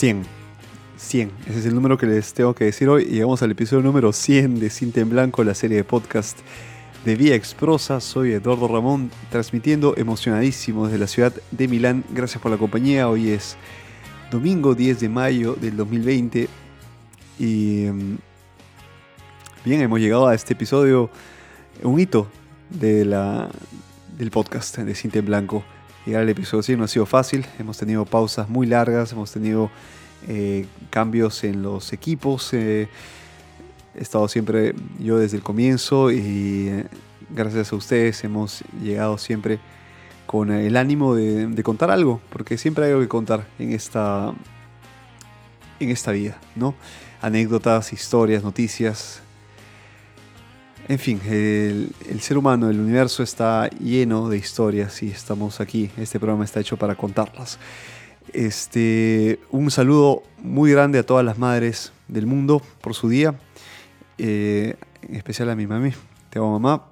100. 100. Ese es el número que les tengo que decir hoy. Llegamos al episodio número 100 de Cinta en Blanco, la serie de podcast de Vía Exprosa. Soy Eduardo Ramón, transmitiendo emocionadísimo desde la ciudad de Milán. Gracias por la compañía. Hoy es domingo 10 de mayo del 2020. Y mm, bien, hemos llegado a este episodio, un hito de la, del podcast de Cinta en Blanco. Llegar al episodio 100 no ha sido fácil. Hemos tenido pausas muy largas, hemos tenido eh, cambios en los equipos. Eh, he estado siempre yo desde el comienzo y eh, gracias a ustedes hemos llegado siempre con el ánimo de, contar algo, porque siempre hay algo que contar en esta, en esta vida, ¿no? Anécdotas, historias, noticias. En fin, el, ser humano, el universo está lleno de historias y estamos aquí. Este programa está hecho para contarlas. Este, un saludo muy grande a todas las madres del mundo por su día, eh, en especial a mi mami. Te amo mamá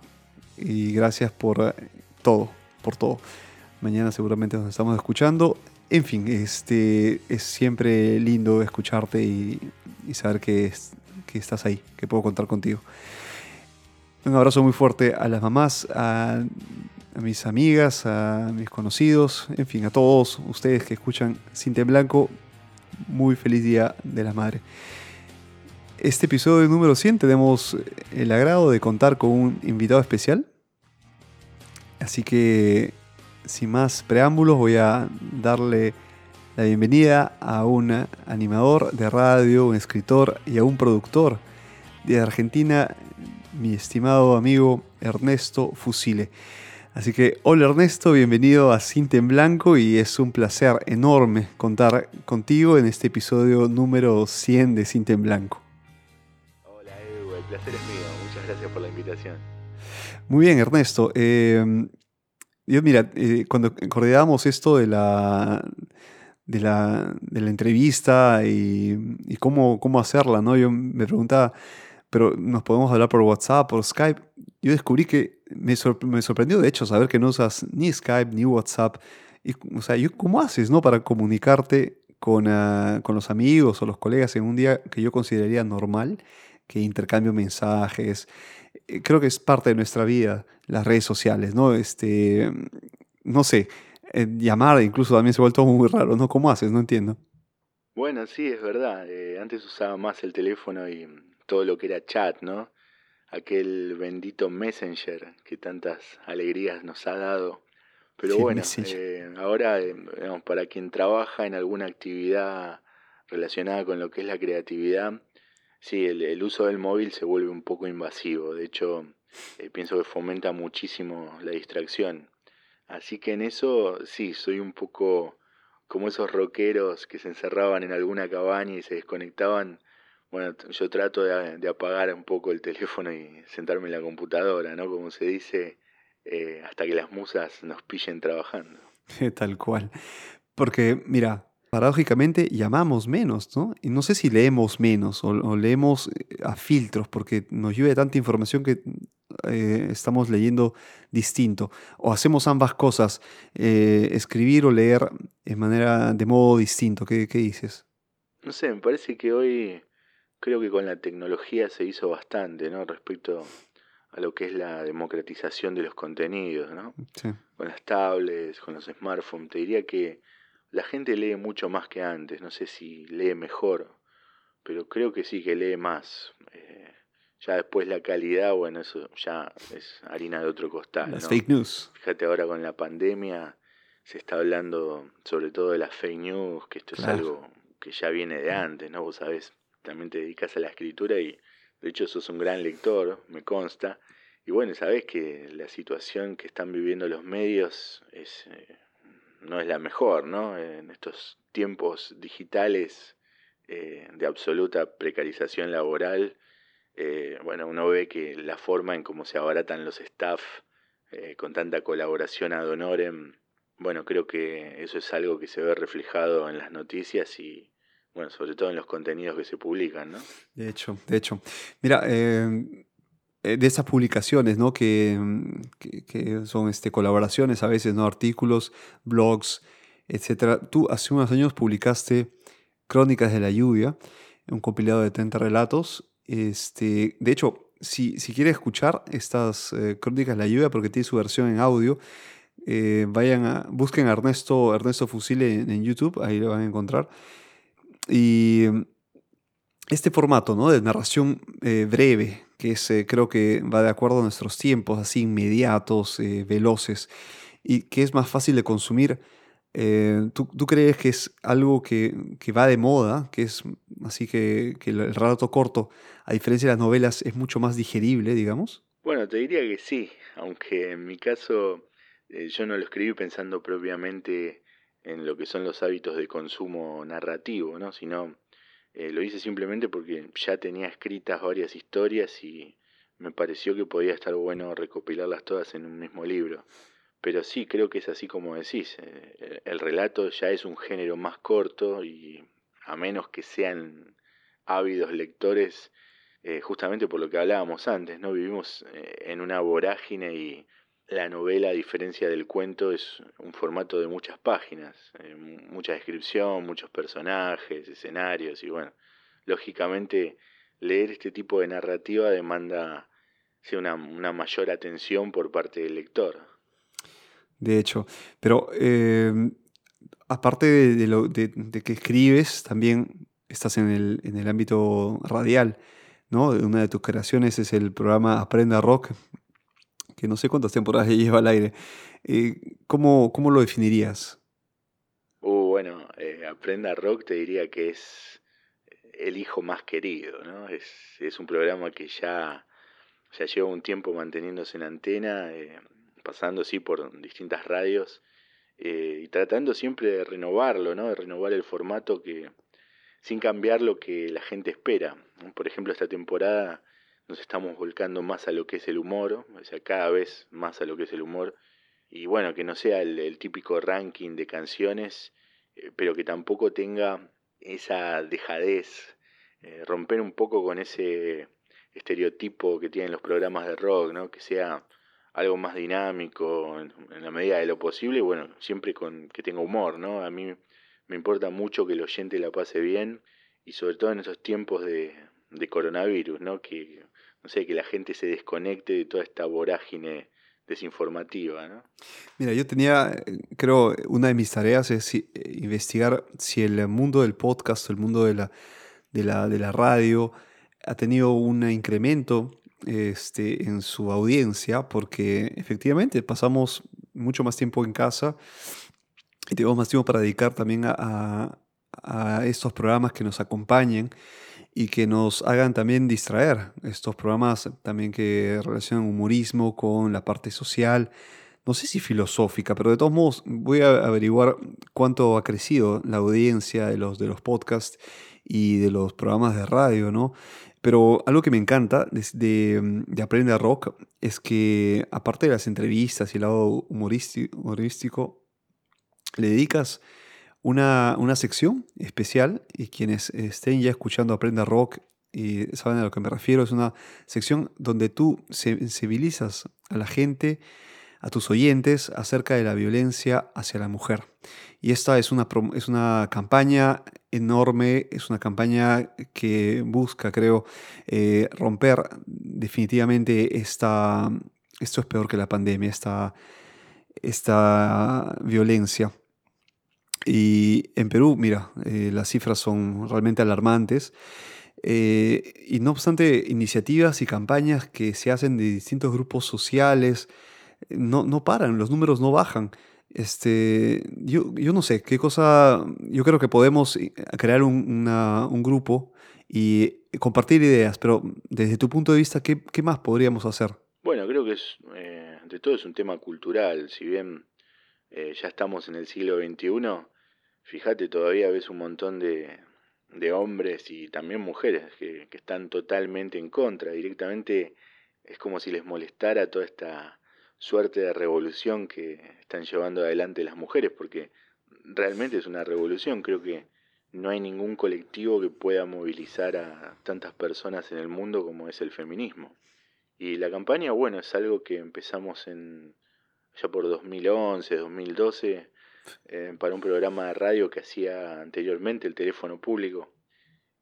y gracias por todo, por todo. Mañana seguramente nos estamos escuchando. En fin, este, es siempre lindo escucharte y, saber que, que estás ahí, que puedo contar contigo. Un abrazo muy fuerte a las mamás, a mis amigas, a mis conocidos, en fin, a todos ustedes que escuchan Cinta en Blanco. Muy feliz Día de la Madre. Este episodio número 100 tenemos el agrado de contar con un invitado especial. Así que, sin más preámbulos, voy a darle la bienvenida a un animador de radio, un escritor y a un productor de Argentina, mi estimado amigo Ernesto Fusile. Así que, hola Ernesto, bienvenido a Cinta en Blanco y es un placer enorme contar contigo en este episodio número 100 de Cinta en Blanco. Hola Edu, el placer es mío, muchas gracias por la invitación. Muy bien, Ernesto. Eh, yo, mira, eh, cuando coordinábamos esto de la, de la, de la entrevista y, y, cómo, cómo hacerla, ¿no? Yo me preguntaba, pero nos podemos hablar por WhatsApp, por Skype. Yo descubrí que me, sorprendió, de hecho, saber que no usas ni Skype ni WhatsApp. Y, o sea, ¿cómo haces no, para comunicarte con, ah, con, los amigos o los colegas en un día que yo consideraría normal, que intercambio mensajes? Eh, creo que es parte de nuestra vida, las redes sociales, ¿no? Este, no sé, eh, llamar incluso también se ha vuelto muy raro, ¿no? ¿Cómo haces? No entiendo. Bueno, sí, es verdad. Eh, antes usaba más el teléfono y todo lo que era chat, ¿no? Aquel bendito Messenger que tantas alegrías nos ha dado. Pero bueno, eh, ahora, eh, para quien trabaja en alguna actividad relacionada con lo que es la creatividad, sí, el, uso del móvil se vuelve un poco invasivo. De hecho, eh, pienso que fomenta muchísimo la distracción. Así que en eso, sí, soy un poco como esos rockeros que se encerraban en alguna cabaña y se desconectaban bueno, yo trato de, apagar un poco el teléfono y sentarme en la computadora, ¿no? Como se dice, eh, hasta que las musas nos pillen trabajando. Tal cual. Porque, mira, paradójicamente llamamos menos, ¿no? Y no sé si leemos menos o, leemos eh, a filtros, porque nos llueve tanta información que eh, estamos leyendo distinto. O hacemos ambas cosas, escribir o leer de manera, de modo distinto. ¿Qué, ¿Qué dices? No sé, me parece que hoy creo que con la tecnología se hizo bastante, ¿no? Respecto a lo que es la democratización de los contenidos, ¿no? Con las tablets, con los smartphones. Te diría que la gente lee mucho más que antes. No sé si lee mejor, pero creo que sí que lee más. Eh, ya después la calidad, bueno, eso ya es harina de otro costal. Las fake news. Fíjate ahora con la pandemia se está hablando sobre todo de las fake news, que esto es algo que ya viene de antes, ¿no? Vos sabés también te dedicas a la escritura y de hecho sos un gran lector, me consta. Y bueno, sabes que la situación que están viviendo los medios eh, no es la mejor, ¿no? En estos tiempos digitales eh, de absoluta precarización laboral, eh, bueno, uno ve que la forma en cómo se abaratan los staff con tanta colaboración ad honorem, bueno, creo que eso es algo que se ve reflejado en las noticias y, bueno, sobre todo en los contenidos que se publican, ¿no? De hecho, de hecho. Mira, em, eh, de esas publicaciones, ¿no? Mm, que, que, son este, colaboraciones a veces, ¿no? Artículos, blogs, etcétera. Tú hace unos años publicaste Crónicas de la Lluvia, un compilado de 30 relatos. Este, de hecho, si, si quieres escuchar estas eh, Crónicas de la Lluvia, porque tiene su versión en audio, eh, vayan a, busquen a Ernesto, Ernesto Fusile en, YouTube, ahí lo van a encontrar. Y este formato ¿no? de narración eh, breve, que es, creo que va de acuerdo a nuestros tiempos, así inmediatos, veloces, y que es más fácil de consumir, eh, ¿tú, crees que es algo que, va de moda, que es así que, el relato corto, a diferencia de las novelas, es mucho más digerible, digamos? Bueno, te diría que sí, aunque en mi caso eh, yo no lo escribí pensando propiamente en lo que son los hábitos de consumo narrativo, ¿no? sino eh, lo hice simplemente porque ya tenía escritas varias historias y me pareció que podía estar bueno recopilarlas todas en un mismo libro. Pero sí, creo que es así como decís. Eh, el relato ya es un género más corto y a menos que sean ávidos lectores, eh, justamente por lo que hablábamos antes, ¿no? Vivimos en una vorágine y la novela, a diferencia del cuento, es un formato de muchas páginas, mucha descripción, muchos personajes, escenarios y bueno, lógicamente leer este tipo de narrativa demanda una, mayor atención por parte del lector de hecho. Pero em, aparte de, lo, de, que escribes, también estás en el, en el ámbito radial, ¿no? Una de tus creaciones es el programa Aprenda Rock, que no sé cuántas temporadas lleva al aire. Eh, ¿cómo, ¿cómo, lo definirías? Uh, bueno, eh, Aprenda Rock te diría que es el hijo más querido, ¿no? Es, es un programa que ya, ya lleva un tiempo manteniéndose en antena. Eh, pasando sí por distintas radios eh, y tratando siempre de renovarlo, ¿no? de renovar el formato que sin cambiar lo que la gente espera. Por ejemplo, esta temporada nos estamos volcando más a lo que es el humor, o sea, cada vez más a lo que es el humor, y bueno, que no sea el, típico ranking de canciones, eh, pero que tampoco tenga esa dejadez, eh, romper un poco con ese estereotipo que tienen los programas de rock, ¿no? que sea algo más dinámico en, la medida de lo posible y bueno, siempre con que tenga humor, ¿no? A mí me importa mucho que el oyente la pase bien y sobre todo en estos tiempos de, coronavirus, ¿no? Que, no que la gente se desconecte de toda esta vorágine desinformativa, ¿no? Mira, yo tenía, creo, una de mis tareas es eh, investigar si el mundo del podcast, el mundo de la, de la, de la radio, ha tenido un incremento este, en su audiencia, porque efectivamente pasamos mucho más tiempo en casa y tenemos más tiempo para dedicar también a, estos programas que nos acompañen y que nos hagan también distraer. Estos programas también que relacionan humorismo con la parte social, no sé si filosófica, pero de todos modos voy a averiguar cuánto ha crecido la audiencia de los, de los podcasts y de los programas de radio, ¿no? Pero algo que me encanta de, de, Aprender Rock es que, aparte de las entrevistas y el lado humorístico, le dedicas una, una, sección especial y quienes estén ya escuchando Aprenda Rock y saben a lo que me refiero, es una sección donde tú sensibilizas a la gente a tus oyentes acerca de la violencia hacia la mujer. Y esta es una, es una campaña enorme, es una campaña que busca, creo, eh, romper definitivamente esta, esto es peor que la pandemia, esta, esta violencia. Y en Perú, mira, eh, las cifras son realmente alarmantes. Eh, y no obstante, iniciativas y campañas que se hacen de distintos grupos sociales, no, no paran, los números no bajan. Este, yo, yo no sé, qué cosa, yo creo que podemos eh, crear un, un grupo y compartir ideas, pero desde tu punto de vista, ¿qué, qué más podríamos hacer? Bueno, creo que es, eh, de todo es un tema cultural, si bien eh, ya estamos en el siglo XXI, fíjate, todavía ves un montón de, de hombres y también mujeres que, que están totalmente en contra, directamente es como si les molestara toda esta suerte de revolución que están llevando adelante las mujeres, porque realmente es una revolución. Creo que no hay ningún colectivo que pueda movilizar a tantas personas en el mundo como es el feminismo. Y la campaña, bueno, es algo que empezamos en ya por 2011, 2012. eh, para un programa de radio que hacía anteriormente el teléfono público.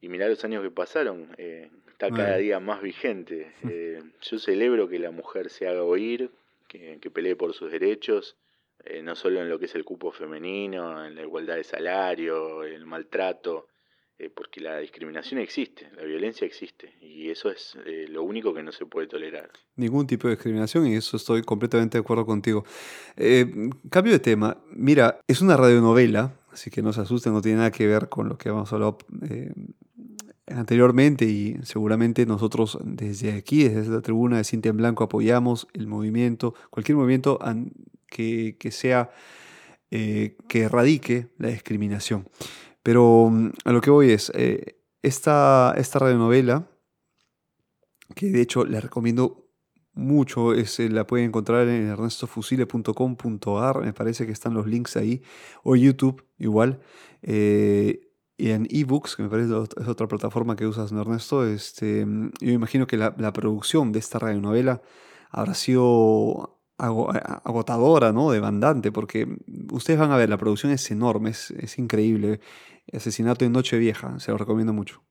Y mirá los años que pasaron, eh, está cada día más vigente. Eh, yo celebro que la mujer se haga oír, que, que pelee por sus derechos, no solo en lo que es el cupo femenino, en la igualdad de salario, el maltrato, eh, porque la discriminación existe, la violencia existe, y eso es eh, lo único que no se puede tolerar. Ningún tipo de discriminación, y eso estoy completamente de acuerdo contigo. Eh, cambio de tema, mira, es una radionovela, así que no se asusten, no tiene nada que ver con lo que hemos hablado anteriormente, y seguramente nosotros desde aquí, desde la tribuna de Cintia en Blanco, apoyamos el movimiento, cualquier movimiento que, que sea, que erradique la discriminación. Pero mm, a lo que voy es, eh, esta, esta radionovela, que de hecho la recomiendo mucho, es, eh, la pueden encontrar en ernestofusile.com.ar, me parece que están los links ahí, o YouTube igual, eh, y en ebooks, que me parece es otra plataforma que usas, Ernesto, este, mm, yo imagino que la, la producción de esta radionovela habrá sido agotadora, ¿no? Demandante, porque ustedes van a ver, la producción es enorme, es, increíble. Asesinato en Nochevieja, se lo recomiendo mucho.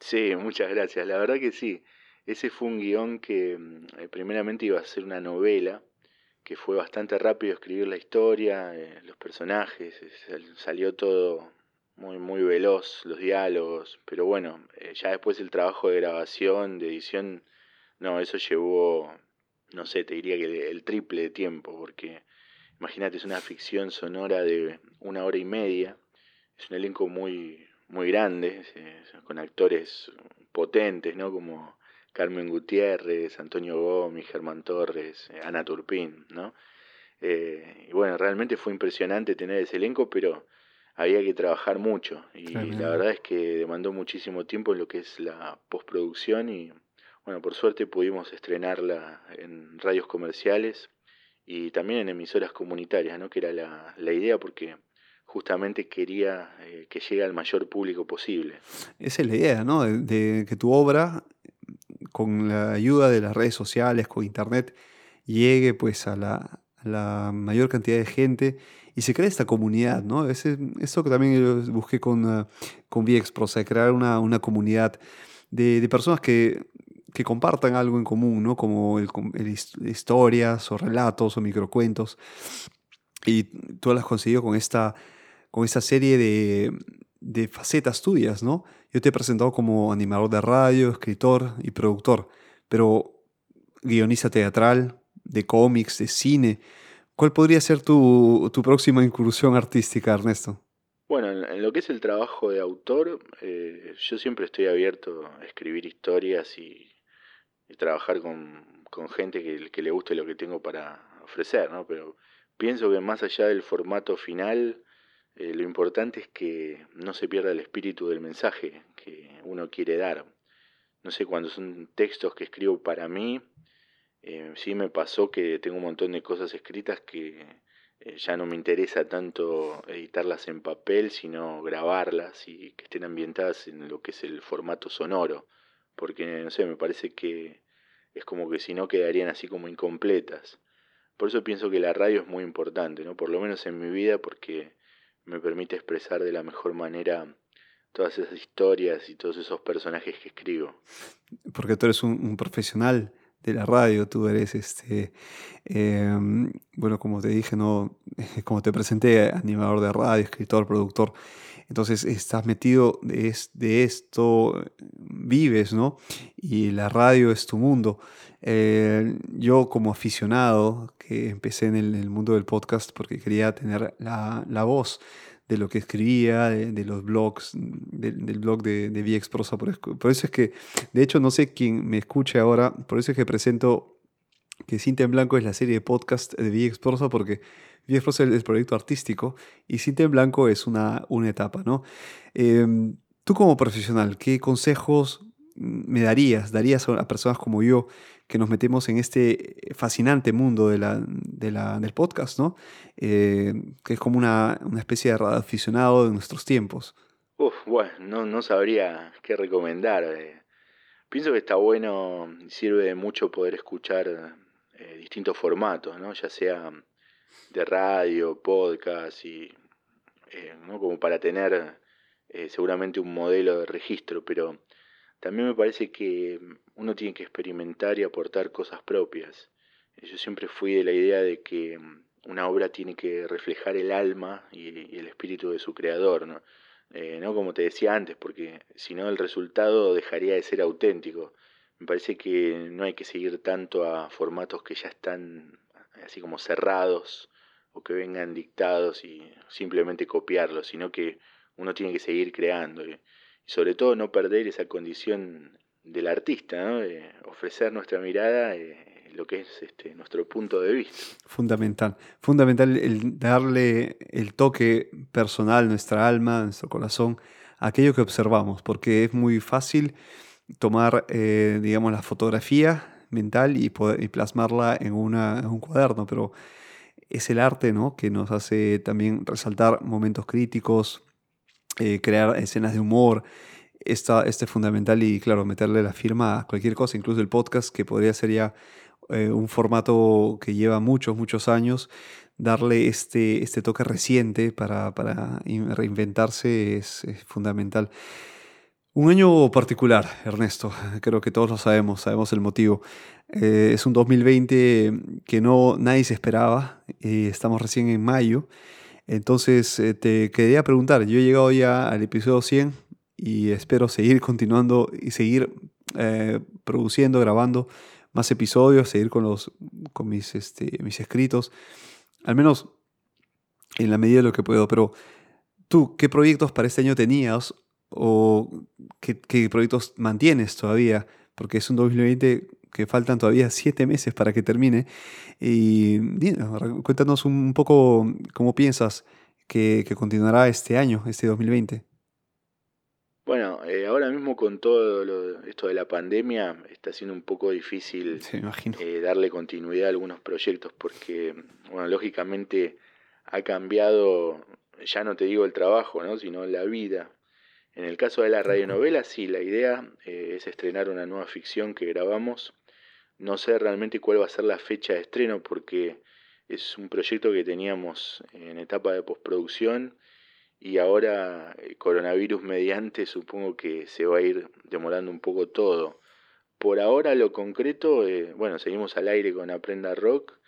Sí, muchas gracias. La verdad que sí. Ese fue un guion que mm, eh, primeramente iba a ser una novela, que fue bastante rápido escribir la historia, eh, los personajes, salió todo muy, muy veloz, los diálogos, pero bueno, eh, ya después el trabajo de grabación, de edición, no, eso llevó, no sé, te diría que el triple de tiempo, porque imagínate, es una ficción sonora de una hora y media, es un elenco muy, muy grande, con actores potentes, ¿no? Como Carmen Gutiérrez, Antonio Gómez, Germán Torres, eh, Ana Turpín, ¿no? Eh, y bueno, realmente fue impresionante tener ese elenco, pero había que trabajar mucho y la verdad es que demandó muchísimo tiempo en lo que es la postproducción y bueno, por suerte pudimos estrenarla en radios comerciales y también en emisoras comunitarias, ¿no? Que era la, la idea porque justamente quería eh, que llegue al mayor público posible. Esa es la idea, ¿no? De, que tu obra, con la ayuda de las redes sociales, con internet, llegue pues a la, mayor cantidad de gente y se crea esta comunidad, ¿no? Ese, eso que también busqué con, uh, con VXPRO, crear una, una comunidad de, personas que, que, compartan algo en común, ¿no? Como el, historias o relatos o microcuentos. Y tú lo has conseguido con esta con esa serie de, facetas tuyas, ¿no? Yo te he presentado como animador de radio, escritor y productor, pero guionista teatral, de cómics, de cine. ¿Cuál podría ser tu, próxima incursión artística, Ernesto? Bueno, en, lo que es el trabajo de autor, eh, yo siempre estoy abierto a escribir historias y, trabajar con, gente que, que, le guste lo que tengo para ofrecer, ¿no? Pero pienso que más allá del formato final, eh, lo importante es que no se pierda el espíritu del mensaje que uno quiere dar. No sé, cuando son textos que escribo para mí, eh, sí me pasó que tengo un montón de cosas escritas que eh, ya no me interesa tanto editarlas en papel, sino grabarlas y que estén ambientadas en lo que es el formato sonoro. Porque, no sé, me parece que es como que si no quedarían así como incompletas. Por eso pienso que la radio es muy importante, ¿no? Por lo menos en mi vida, porque me permite expresar de la mejor manera todas esas historias y todos esos personajes que escribo. Porque tú eres un, profesional de la radio, tú eres este, em, bueno, como te dije, no, como te presenté, animador de radio, escritor, productor. Entonces estás metido de, esto, vives, ¿no? Y la radio es tu mundo. Eh, yo como aficionado, que empecé en el, mundo del podcast porque quería tener la, la voz de lo que escribía, de, los blogs, del blog de, de VX Prosa. Por, por, eso es que, de hecho, no sé quién me escuche ahora, por eso es que presento que Cinta en Blanco es la serie de podcast de VX Prosa, porque Prosa es el proyecto artístico y Cinta en Blanco es una, una etapa, ¿no? Em, tú como profesional, ¿qué consejos me darías, darías a personas como yo que nos metemos en este fascinante mundo de la, del podcast, ¿no? Eh, que es como una, especie de aficionado de nuestros tiempos. Uf, bueno, no, no sabría qué recomendar. Eh. Pienso que está bueno, sirve de mucho poder escuchar eh, distintos formatos, ¿no? Ya sea de radio, podcast y eh, ¿no? como para tener eh, seguramente un modelo de registro, pero también me parece que uno tiene que experimentar y aportar cosas propias. Yo siempre fui de la idea de que una obra tiene que reflejar el alma y, el espíritu de su creador, ¿no? Eh, ¿no? Como te decía antes, porque si no el resultado dejaría de ser auténtico. Me parece que no hay que seguir tanto a formatos que ya están así como cerrados o que vengan dictados y simplemente copiarlos, sino que uno tiene que seguir creando y, sobre todo no perder esa condición del artista, ofrecer nuestra mirada, eh, lo que es este, nuestro punto de vista. Fundamental, fundamental el darle el toque personal, nuestra alma, nuestro corazón, a aquello que observamos, porque es muy fácil tomar, eh, digamos, la fotografía mental y, poder, plasmarla en, una, en un cuaderno, pero es el arte ¿no? que nos hace también resaltar momentos críticos, eh, crear escenas de humor. Esta, este es fundamental y claro, meterle la firma a cualquier cosa, incluso el podcast, que podría ser ya eh, un formato que lleva muchos, muchos años, darle este, este toque reciente para, para reinventarse es fundamental. Un año particular, Ernesto, creo que todos lo sabemos, sabemos el motivo. Eh, es un 2020 que no nadie se esperaba, y estamos recién en mayo, entonces eh, te quería preguntar, yo he llegado ya al episodio 100 y espero seguir continuando y seguir eh, produciendo, grabando más episodios, seguir con, los, con mis, este, mis escritos, al menos en la medida de lo que puedo, pero tú, ¿qué proyectos para este año tenías o qué, proyectos mantienes todavía, porque es un 2020 que faltan todavía siete meses para que termine. Y cuéntanos un poco cómo piensas que, continuará este año, este 2020. Bueno, eh, ahora mismo con todo esto de la pandemia está siendo un poco difícil eh, darle continuidad a algunos proyectos porque, bueno, lógicamente ha cambiado, ya no te digo el trabajo, ¿no? sino la vida. En el caso de la radionovela, sí, la idea eh, es estrenar una nueva ficción que grabamos. No sé realmente cuál va a ser la fecha de estreno porque es un proyecto que teníamos en etapa de postproducción y ahora el coronavirus mediante supongo que se va a ir demorando un poco todo. Por ahora lo concreto, eh, bueno, seguimos al aire con Aprenda Rock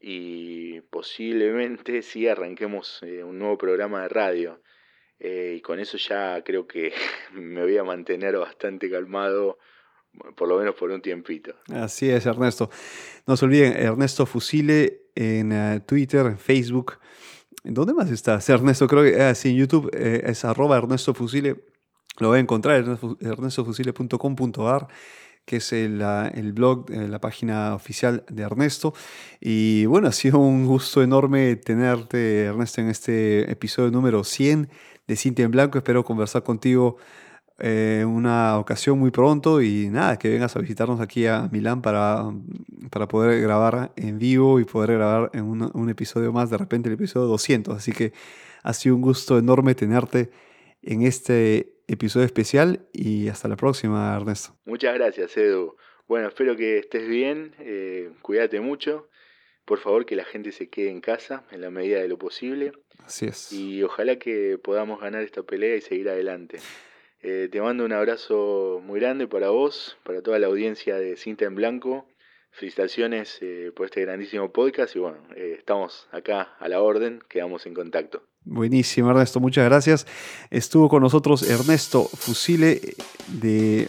y posiblemente sí arranquemos eh, un nuevo programa de radio. Eh, y con eso ya creo que me voy a mantener bastante calmado, por lo menos por un tiempito. Así es, Ernesto. No se olviden, Ernesto Fusile en eh, Twitter, en Facebook. ¿En dónde más estás, Ernesto? Creo que ah, en YouTube eh, es arroba Ernesto Fusile. Lo voy a encontrar, ernestofusile.com.ar que es el, el blog, la página oficial de Ernesto. Y bueno, ha sido un gusto enorme tenerte, Ernesto, en este episodio número 100 de Cintia en Blanco. Espero conversar contigo en eh, una ocasión muy pronto y nada, que vengas a visitarnos aquí a Milán para, para poder grabar en vivo y poder grabar en un, un, episodio más, de repente el episodio 200. Así que ha sido un gusto enorme tenerte en este episodio especial y hasta la próxima, Ernesto. Muchas gracias, Edu. Bueno, espero que estés bien, eh, cuídate mucho. Por favor, que la gente se quede en casa en la medida de lo posible. Así es. Y ojalá que podamos ganar esta pelea y seguir adelante. Eh, te mando un abrazo muy grande para vos, para toda la audiencia de Cinta en Blanco. Felicitaciones eh, por este grandísimo podcast y bueno, eh, estamos acá a la orden, quedamos en contacto. Buenísimo, Ernesto, muchas gracias. Estuvo con nosotros Ernesto Fusile de,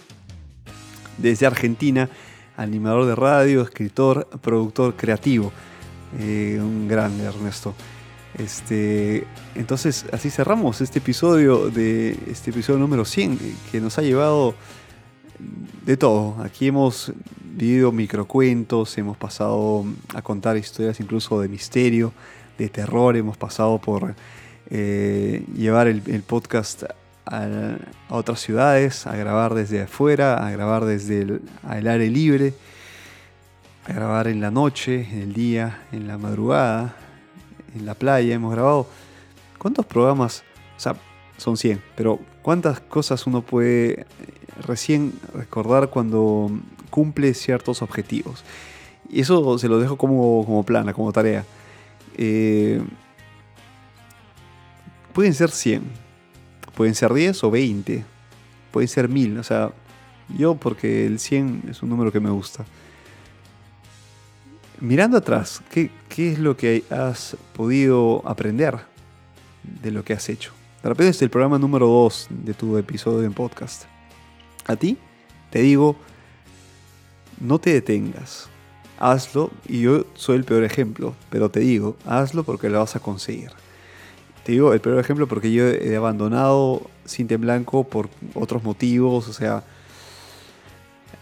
desde Argentina, animador de radio, escritor, productor creativo. un grande, Ernesto. Este, entonces, así cerramos este episodio de este episodio número 100 que nos ha llevado de todo. Aquí hemos vivido microcuentos, hemos pasado a contar historias incluso de misterio, de terror, hemos pasado por eh, llevar el, podcast a, otras ciudades, a grabar desde afuera, a grabar desde el, el aire libre, a grabar en la noche, en el día, en la madrugada, en la playa, hemos grabado. ¿Cuántos programas? O sea, son 100, pero ¿cuántas cosas uno puede eh, recién recordar cuando cumple ciertos objetivos? Y eso se lo dejo como, como plana, como tarea. eh, pueden ser 100, pueden ser 10 o 20, pueden ser 1000. O sea, yo porque el 100 es un número que me gusta. Mirando atrás, ¿qué, ¿qué, es lo que has podido aprender de lo que has hecho? De repente es el programa número 2 de tu episodio en podcast. A ti te digo, no te detengas. Hazlo, y yo soy el peor ejemplo, pero te digo, hazlo porque lo vas a conseguir. Te digo el peor ejemplo porque yo he abandonado Cinta en Blanco por otros motivos, o sea,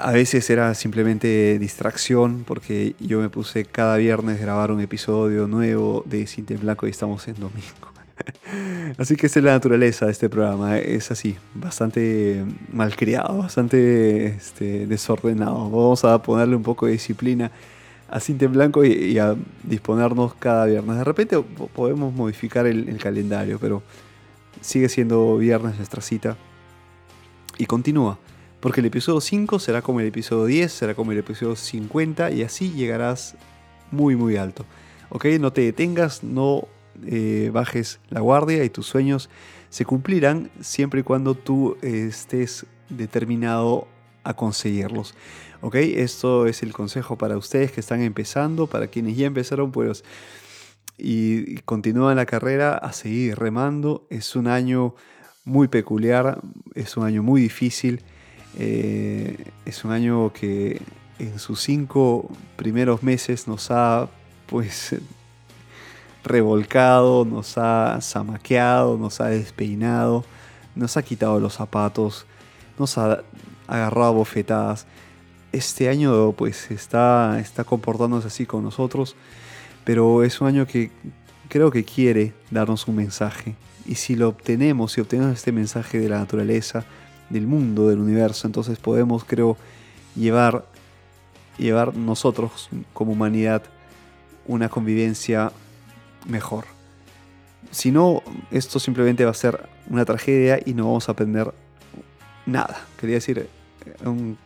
a veces era simplemente distracción porque yo me puse cada viernes grabar un episodio nuevo de Cinta Blanco y estamos en domingo. Así que esa es la naturaleza de este programa, es así, bastante malcriado, bastante este, desordenado. Vamos a ponerle un poco de disciplina a Cinta Blanco y, a disponernos cada viernes. De repente podemos modificar el, el calendario, pero sigue siendo viernes nuestra cita y continúa. Porque el episodio 5 será como el episodio 10, será como el episodio 50 y así llegarás muy muy alto. ¿Ok? No te detengas, no eh, bajes la guardia y tus sueños se cumplirán siempre y cuando tú eh, estés determinado a conseguirlos. ¿Ok? Esto es el consejo para ustedes que están empezando, para quienes ya empezaron, pues, y, continúan la carrera, a seguir remando. Es un año muy peculiar, es un año muy difícil, eh, es un año que en sus cinco primeros meses nos ha, pues, revolcado, nos ha zamaqueado, nos ha despeinado, nos ha quitado los zapatos, nos ha agarrado bofetadas. Este año pues está, está comportándose así con nosotros, pero es un año que creo que quiere darnos un mensaje. Y si lo obtenemos, si obtenemos este mensaje de la naturaleza, del mundo, del universo, entonces podemos, creo, llevar, llevar nosotros como humanidad una convivencia mejor. Si no, esto simplemente va a ser una tragedia y no vamos a aprender nada. Quería decir eh, un,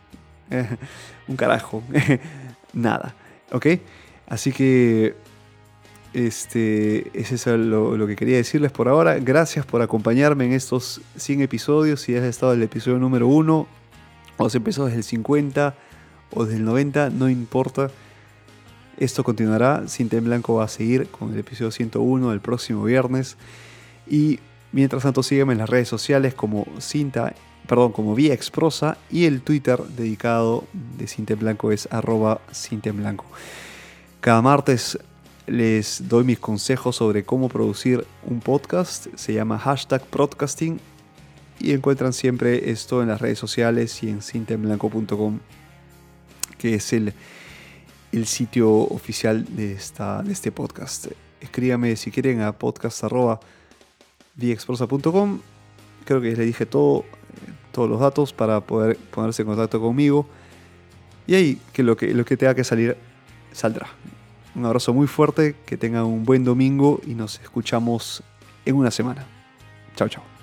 un carajo. nada. ¿Ok? Así que este, es eso lo, que quería decirles por ahora. Gracias por acompañarme en estos 100 episodios. Si has estado en el episodio número 1, o has empezado desde el 50 o desde el 90, no importa. Esto continuará, Cinta en Blanco va a seguir con el episodio 101 el próximo viernes. Y mientras tanto sígueme en las redes sociales como Cinta, perdón, como Vía Exprosa y el Twitter dedicado de Cinta en Blanco es arroba Cinta. Cada martes les doy mis consejos sobre cómo producir un podcast. Se llama hashtag podcasting y encuentran siempre esto en las redes sociales y en cintaenblanco.com que es el el sitio oficial de, esta, de este podcast. Escríbame si quieren a podcast.viexprosa.com. Creo que les dije todo, todos los datos para poder ponerse en contacto conmigo. Y ahí que lo que, lo que tenga que salir, saldrá. Un abrazo muy fuerte, que tengan un buen domingo y nos escuchamos en una semana. Chao, chao.